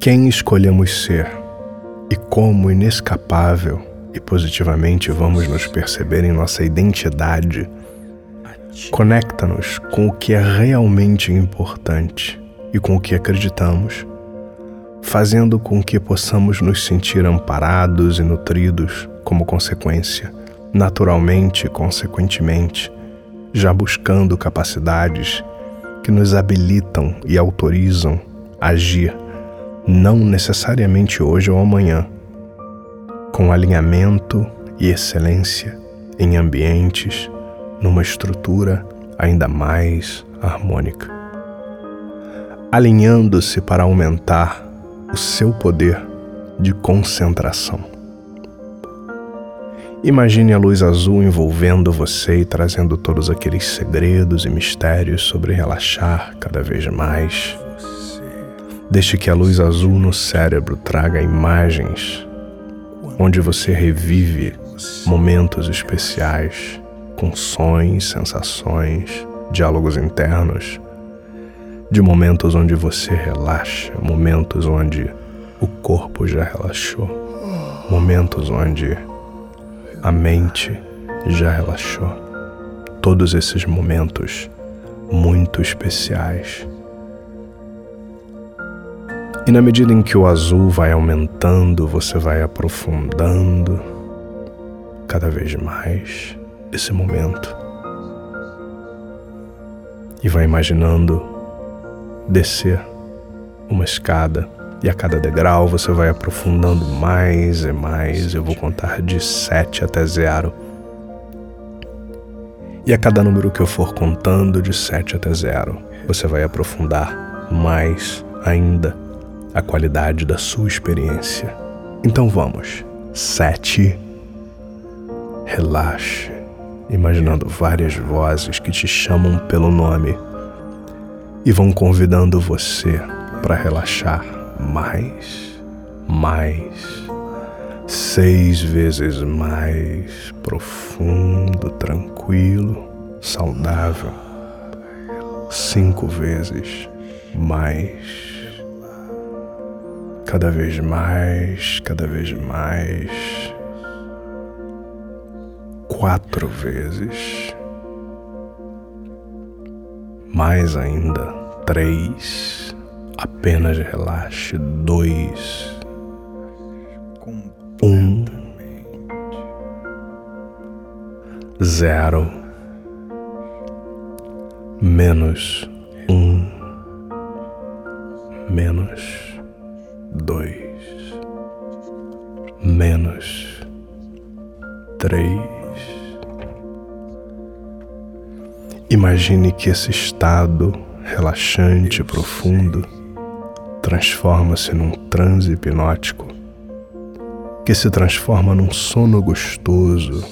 Quem escolhemos ser e como inescapável e positivamente vamos nos perceber em nossa identidade conecta-nos com o que é realmente importante e com o que acreditamos, fazendo com que possamos nos sentir amparados e nutridos como consequência, naturalmente e consequentemente, já buscando capacidades que nos habilitam e autorizam a agir, não necessariamente hoje ou amanhã, com alinhamento e excelência em ambientes, numa estrutura ainda mais harmônica. Alinhando-se para aumentar o seu poder de concentração. Imagine a luz azul envolvendo você e trazendo todos aqueles segredos e mistérios sobre relaxar cada vez mais. Deixe que a luz azul no cérebro traga imagens onde você revive momentos especiais com sons, sensações, diálogos internos, de momentos onde você relaxa, momentos onde o corpo já relaxou, momentos onde a mente já relaxou. Todos esses momentos muito especiais. E na medida em que o azul vai aumentando, você vai aprofundando cada vez mais esse momento. E vai imaginando descer uma escada e a cada degrau você vai aprofundando mais e mais. Eu vou contar de 7 até zero. E a cada número que eu for contando de 7 até zero, você vai aprofundar mais ainda a qualidade da sua experiência. Então vamos. 7. Relaxe, imaginando várias vozes que te chamam pelo nome e vão convidando você para relaxar mais, mais, seis vezes mais profundo, tranquilo, saudável, cinco vezes mais, cada vez mais, cada vez mais, quatro vezes, mais ainda, três Apenas relaxe. Dois. Um. Zero. Menos um. Menos dois. Menos três. Imagine que esse estado relaxante profundo transforma-se num transe hipnótico que se transforma num sono gostoso,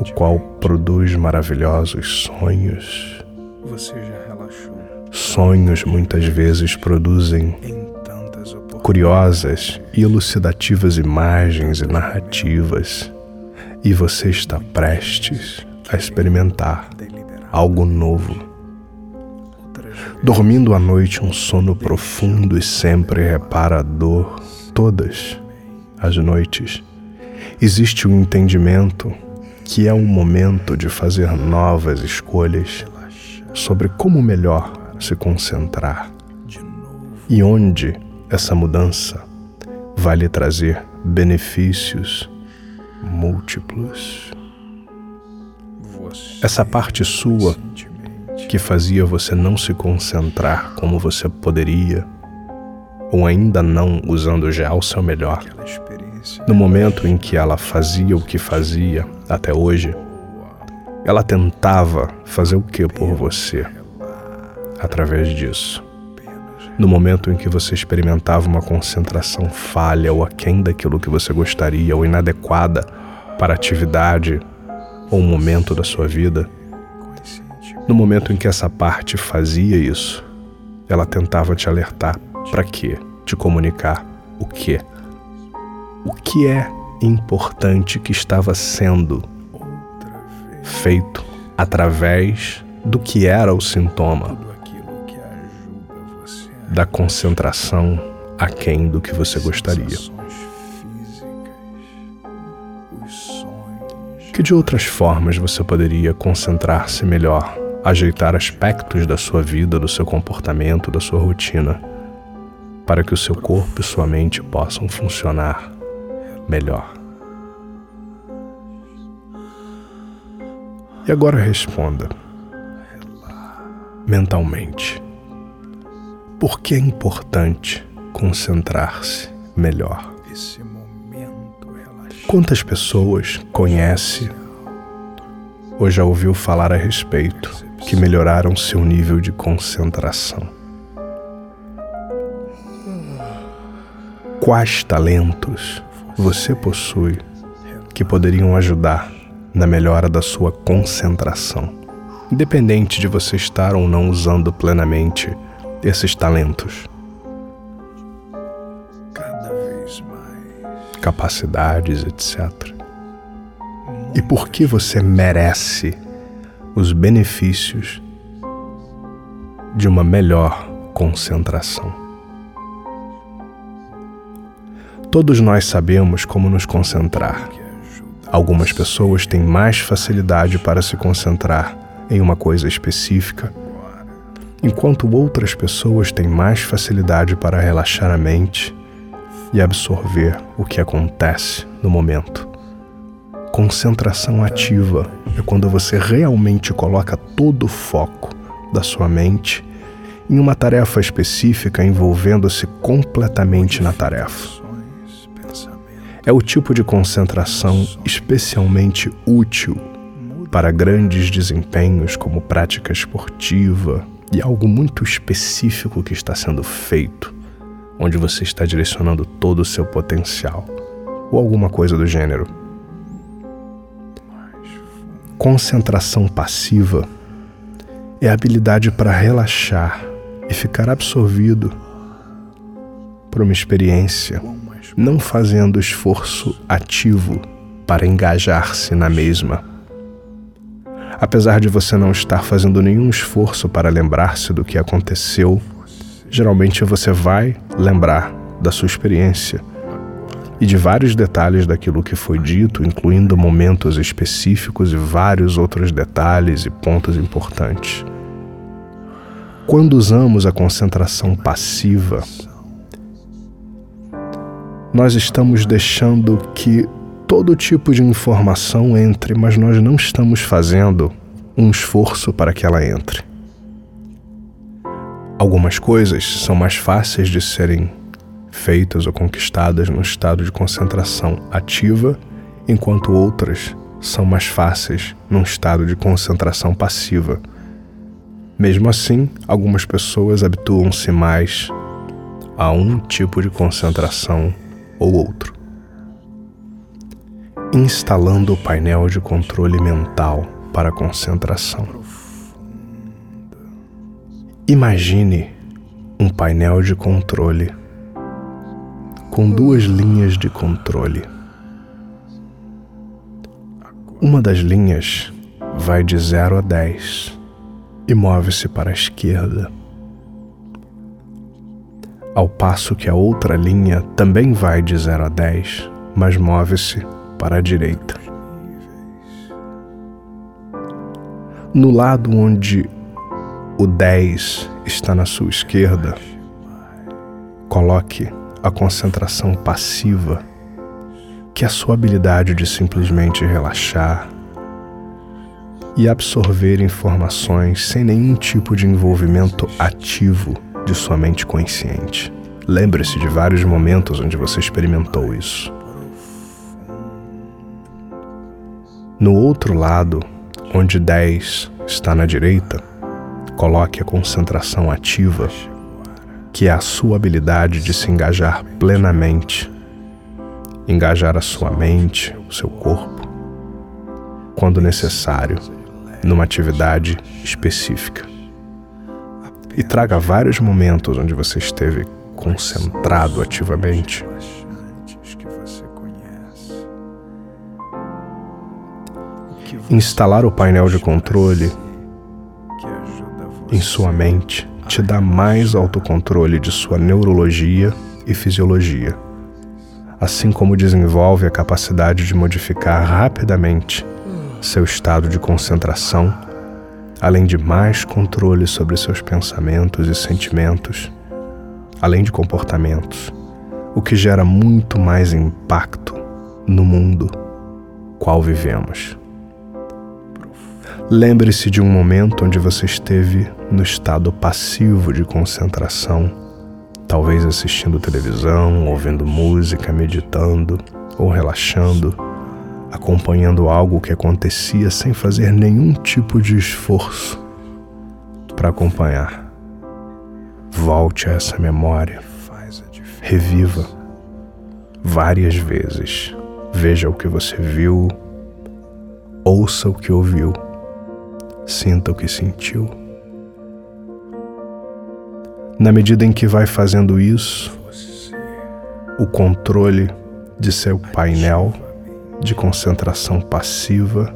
o qual produz maravilhosos sonhos. Você já relaxou? Sonhos muitas vezes produzem curiosas e elucidativas imagens e narrativas, e você está prestes a experimentar algo novo. Dormindo à noite um sono profundo e sempre reparador, todas as noites, existe o um entendimento que é o momento de fazer novas escolhas sobre como melhor se concentrar. E onde essa mudança vai lhe trazer benefícios múltiplos. Essa parte sua que fazia você não se concentrar como você poderia, ou ainda não usando já o seu melhor. No momento em que ela fazia o que fazia até hoje, ela tentava fazer o que por você através disso. No momento em que você experimentava uma concentração falha ou aquém daquilo que você gostaria ou inadequada para a atividade ou momento da sua vida, no momento em que essa parte fazia isso, ela tentava te alertar para quê? Te comunicar o quê? O que é importante que estava sendo feito através do que era o sintoma da concentração aquém do que você gostaria. Que de outras formas você poderia concentrar-se melhor, ajeitar aspectos da sua vida, do seu comportamento, da sua rotina, para que o seu corpo e sua mente possam funcionar melhor? E agora responda mentalmente. Por que é importante concentrar-se melhor? Quantas pessoas conhece ou já ouviu falar a respeito que melhoraram seu nível de concentração? Quais talentos você possui que poderiam ajudar na melhora da sua concentração, independente de você estar ou não usando plenamente esses talentos. Capacidades, etc. E por que você merece os benefícios de uma melhor concentração? Todos nós sabemos como nos concentrar Algumas pessoas têm mais facilidade para se concentrar em uma coisa específica, enquanto outras pessoas têm mais facilidade para relaxar a mente e absorver o que acontece no momento. Concentração ativa é quando você realmente coloca todo o foco da sua mente em uma tarefa específica envolvendo-se completamente na tarefa é o tipo de concentração especialmente útil para grandes desempenhos como prática esportiva e algo muito específico que está sendo feito, onde você está direcionando todo o seu potencial, ou alguma coisa do gênero. Concentração passiva é a habilidade para relaxar e ficar absorvido por uma experiência não fazendo esforço ativo para engajar-se na mesma. Apesar de você não estar fazendo nenhum esforço para lembrar-se do que aconteceu, geralmente você vai lembrar da sua experiência e de vários detalhes daquilo que foi dito, incluindo momentos específicos e vários outros detalhes e pontos importantes. Quando usamos a concentração passiva, nós estamos deixando que todo tipo de informação entre, mas nós não estamos fazendo um esforço para que ela entre. Algumas coisas são mais fáceis de serem feitas ou conquistadas no estado de concentração ativa, enquanto outras são mais fáceis num estado de concentração passiva. Mesmo assim, algumas pessoas habituam-se mais a um tipo de concentração ou outro. Instalando o painel de controle mental para concentração. Imagine um painel de controle com duas linhas de controle. Uma das linhas vai de 0 a 10 e move-se para a esquerda ao passo que a outra linha também vai de 0 a 10, mas move-se para a direita. No lado onde o 10 está na sua esquerda, coloque a concentração passiva, que é a sua habilidade de simplesmente relaxar e absorver informações sem nenhum tipo de envolvimento ativo de sua mente consciente. Lembre-se de vários momentos onde você experimentou isso. No outro lado, onde 10 está na direita, coloque a concentração ativa, que é a sua habilidade de se engajar plenamente, engajar a sua mente, o seu corpo, quando necessário, numa atividade específica e traga vários momentos onde você esteve concentrado ativamente. Instalar o painel de controle em sua mente te dá mais autocontrole de sua neurologia e fisiologia, assim como desenvolve a capacidade de modificar rapidamente seu estado de concentração, além de mais controle sobre seus pensamentos e sentimentos, além de comportamentos, o que gera muito mais impacto no mundo qual vivemos. Lembre-se de um momento onde você esteve no estado passivo de concentração, talvez assistindo televisão, ouvindo música, meditando ou relaxando, acompanhando algo que acontecia sem fazer nenhum tipo de esforço para acompanhar. Volte a essa memória, reviva várias vezes. Veja o que você viu, ouça o que ouviu Sinta o que sentiu. Na medida em que vai fazendo isso, o controle de seu painel de concentração passiva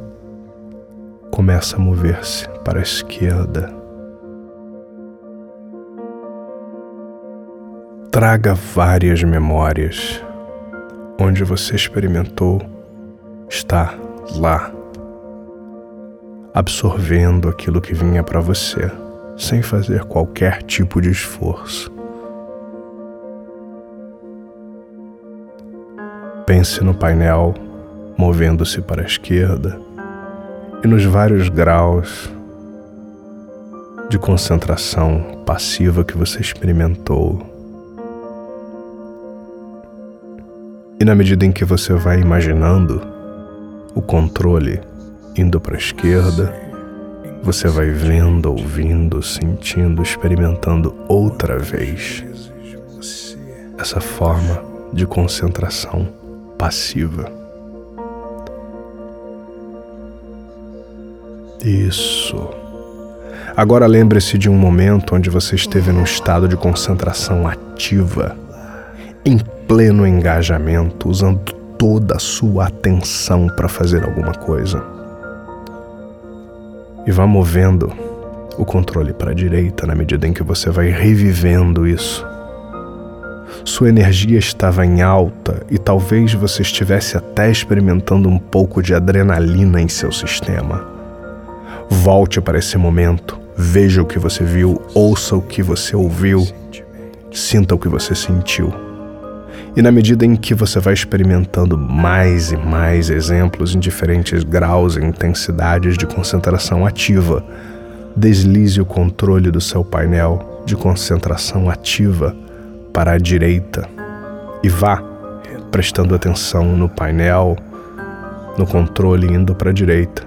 começa a mover-se para a esquerda. Traga várias memórias onde você experimentou estar lá absorvendo aquilo que vinha para você, sem fazer qualquer tipo de esforço. Pense no painel movendo-se para a esquerda e nos vários graus de concentração passiva que você experimentou. E na medida em que você vai imaginando o controle indo para a esquerda, você vai vendo, ouvindo, sentindo, experimentando outra vez essa forma de concentração passiva. Isso. Agora lembre-se de um momento onde você esteve num estado de concentração ativa, em pleno engajamento, usando toda a sua atenção para fazer alguma coisa e vá movendo o controle para a direita na medida em que você vai revivendo isso. Sua energia estava em alta e talvez você estivesse até experimentando um pouco de adrenalina em seu sistema. Volte para esse momento, veja o que você viu, ouça o que você ouviu, sinta o que você sentiu. E na medida em que você vai experimentando mais e mais exemplos em diferentes graus e intensidades de concentração ativa, deslize o controle do seu painel de concentração ativa para a direita e vá prestando atenção no painel, no controle indo para a direita,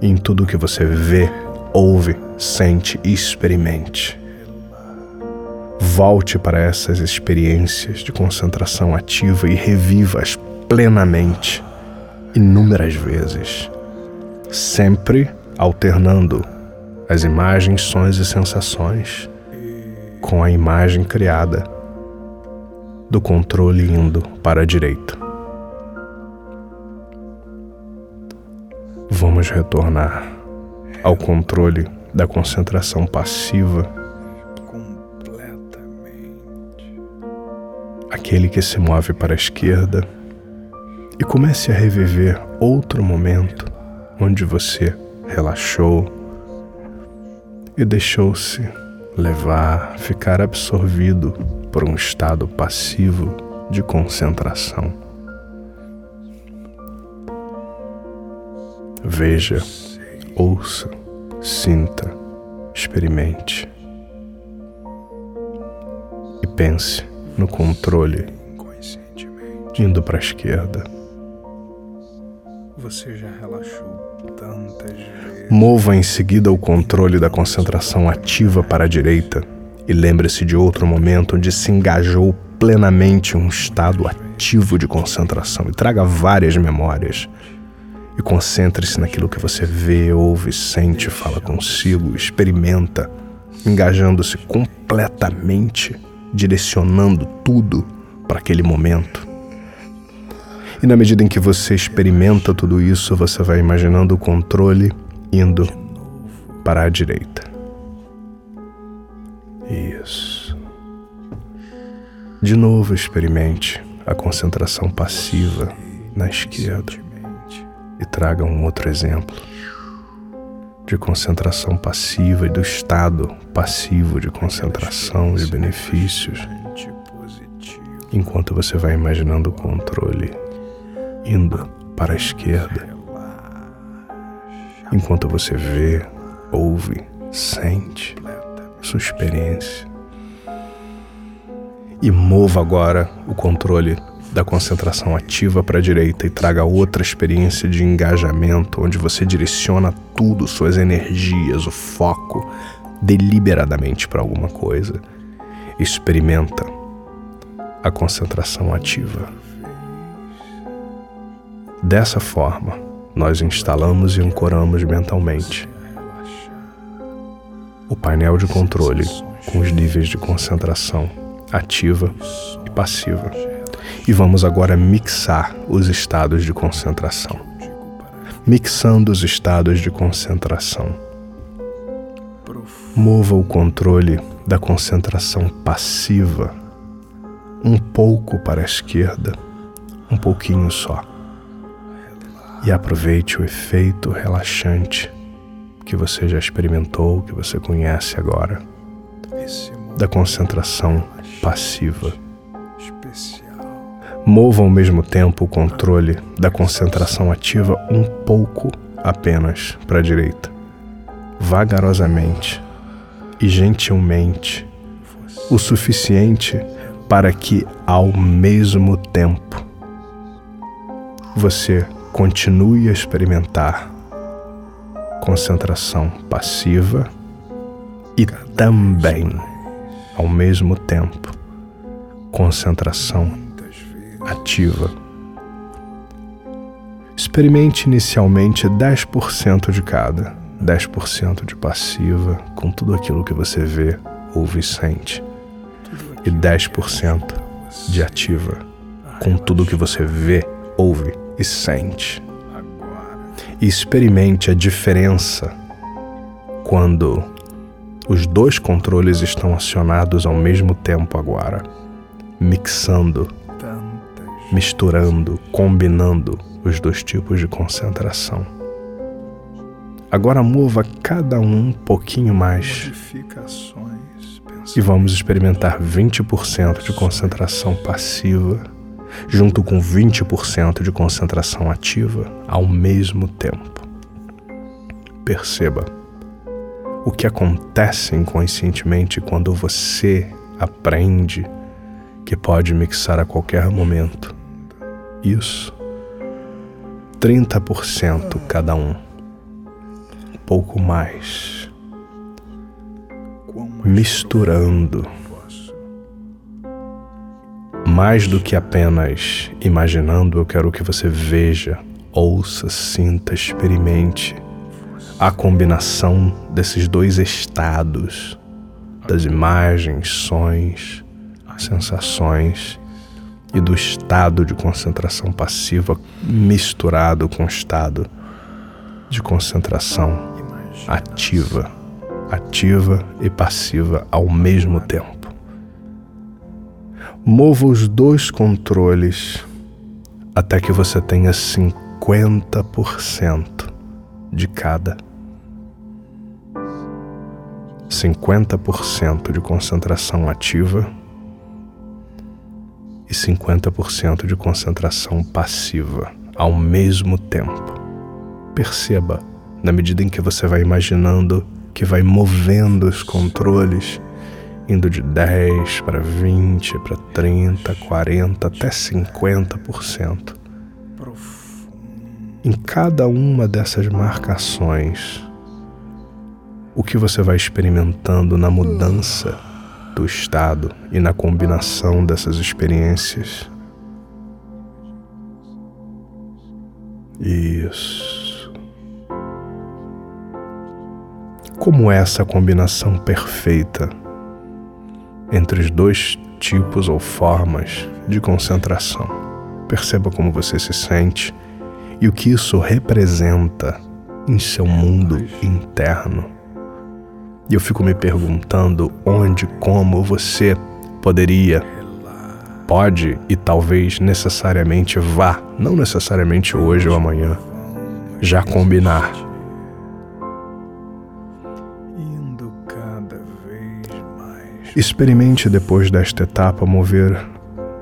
em tudo que você vê, ouve, sente e experimente. Volte para essas experiências de concentração ativa e reviva-as plenamente, inúmeras vezes, sempre alternando as imagens, sons e sensações com a imagem criada do controle indo para a direita. Vamos retornar ao controle da concentração passiva aquele que se move para a esquerda e comece a reviver outro momento onde você relaxou e deixou-se levar, ficar absorvido por um estado passivo de concentração. Veja, ouça, sinta, experimente e pense no controle, indo para a esquerda. Você já relaxou tantas vezes. Mova em seguida o controle da concentração ativa para a direita e lembre-se de outro momento onde se engajou plenamente em um estado ativo de concentração e traga várias memórias. E concentre-se naquilo que você vê, ouve, sente, fala consigo, experimenta, engajando-se completamente direcionando tudo para aquele momento. E na medida em que você experimenta tudo isso, você vai imaginando o controle indo para a direita. Isso. De novo, experimente a concentração passiva na esquerda e traga um outro exemplo de concentração passiva e do estado passivo de concentração e benefícios, enquanto você vai imaginando o controle indo para a esquerda, enquanto você vê, ouve, sente sua experiência. E mova agora o controle da concentração ativa para a direita e traga outra experiência de engajamento, onde você direciona tudo, suas energias, o foco, deliberadamente para alguma coisa. Experimenta a concentração ativa. Dessa forma, nós instalamos e ancoramos mentalmente o painel de controle com os níveis de concentração ativa e passiva e vamos agora mixar os estados de concentração. Mixando os estados de concentração. Mova o controle da concentração passiva um pouco para a esquerda, um pouquinho só. E aproveite o efeito relaxante que você já experimentou, que você conhece agora, da concentração passiva Mova ao mesmo tempo o controle da concentração ativa um pouco apenas para a direita, vagarosamente e gentilmente, o suficiente para que, ao mesmo tempo, você continue a experimentar concentração passiva e também, ao mesmo tempo, concentração ativa. Experimente inicialmente 10% de cada, 10% de passiva com tudo aquilo que você vê, ouve e sente, e 10% de ativa com tudo que você vê, ouve e sente. E experimente a diferença quando os dois controles estão acionados ao mesmo tempo agora, mixando misturando, combinando os dois tipos de concentração. Agora mova cada um um pouquinho mais. E vamos experimentar 20% de concentração passiva junto com 20% de concentração ativa ao mesmo tempo. Perceba o que acontece inconscientemente quando você aprende que pode mixar a qualquer momento isso. 30% cada um. Um pouco mais. Misturando. Mais do que apenas imaginando, eu quero que você veja, ouça, sinta, experimente a combinação desses dois estados, das imagens, sons, sensações e do estado de concentração passiva misturado com o estado de concentração ativa, ativa e passiva ao mesmo tempo. Mova os dois controles até que você tenha 50% de cada. 50% de concentração ativa e 50% de concentração passiva ao mesmo tempo. Perceba, na medida em que você vai imaginando que vai movendo os controles, indo de 10 para 20, para 30, 40, até 50%. Em cada uma dessas marcações, o que você vai experimentando na mudança do estado e na combinação dessas experiências. Isso. Como é essa combinação perfeita entre os dois tipos ou formas de concentração? Perceba como você se sente e o que isso representa em seu mundo interno. E eu fico me perguntando onde, como você poderia pode e talvez necessariamente vá, não necessariamente hoje ou amanhã, já combinar. Experimente depois desta etapa mover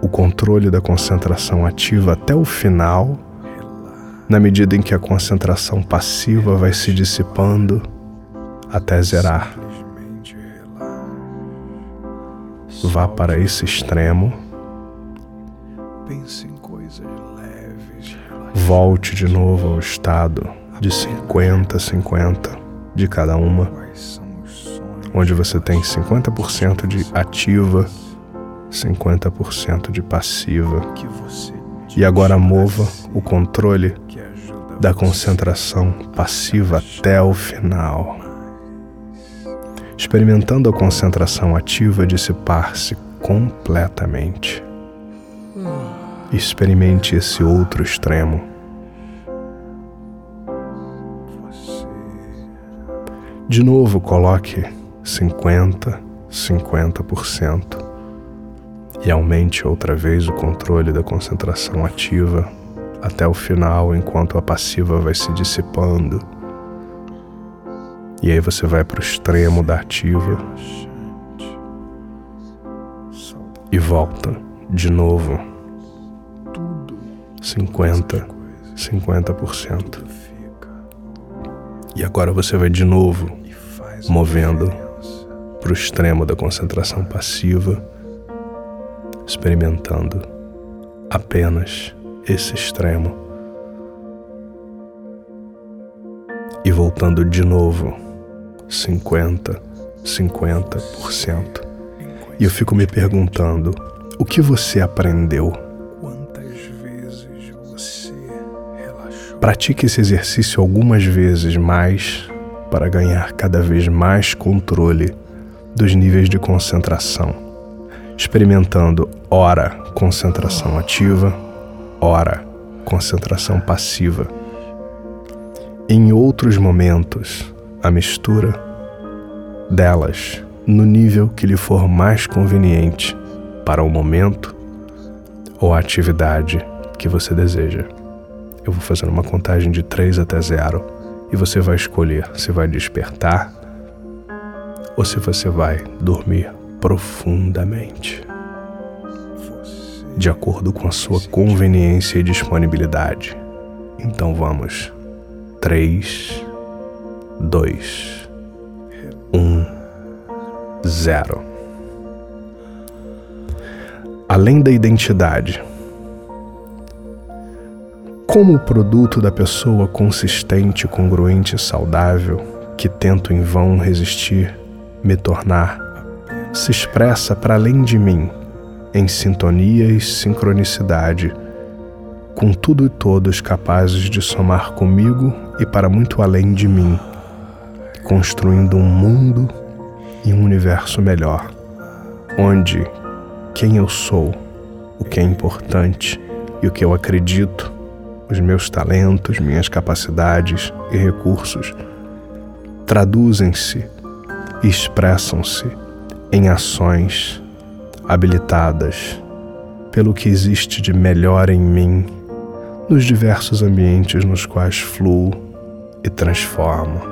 o controle da concentração ativa até o final, na medida em que a concentração passiva vai se dissipando até zerar. Vá para esse extremo. Volte de novo ao estado de 50-50 de cada uma, onde você tem 50% de ativa, 50% de passiva. E agora mova o controle da concentração passiva até o final experimentando a concentração ativa dissipar-se completamente. Experimente esse outro extremo. De novo, coloque 50, 50% e aumente outra vez o controle da concentração ativa até o final, enquanto a passiva vai se dissipando e aí você vai para o extremo da ativa e volta de novo. 50, 50%. E agora você vai de novo movendo para o extremo da concentração passiva, experimentando apenas esse extremo. E voltando de novo 50, 50%. E eu fico me perguntando: o que você aprendeu? Quantas vezes você relaxou? Pratique esse exercício algumas vezes mais para ganhar cada vez mais controle dos níveis de concentração, experimentando ora concentração ativa, ora concentração passiva. Em outros momentos, a mistura delas no nível que lhe for mais conveniente para o momento ou a atividade que você deseja. Eu vou fazer uma contagem de 3 até 0 e você vai escolher se vai despertar ou se você vai dormir profundamente. De acordo com a sua conveniência e disponibilidade. Então vamos. 3 dois, um, zero. Além da identidade, como o produto da pessoa consistente, congruente e saudável que tento em vão resistir, me tornar, se expressa para além de mim, em sintonia e sincronicidade, com tudo e todos capazes de somar comigo e para muito além de mim construindo um mundo e um universo melhor, onde quem eu sou, o que é importante e o que eu acredito, os meus talentos, minhas capacidades e recursos, traduzem-se e expressam-se em ações habilitadas pelo que existe de melhor em mim nos diversos ambientes nos quais fluo e transformo.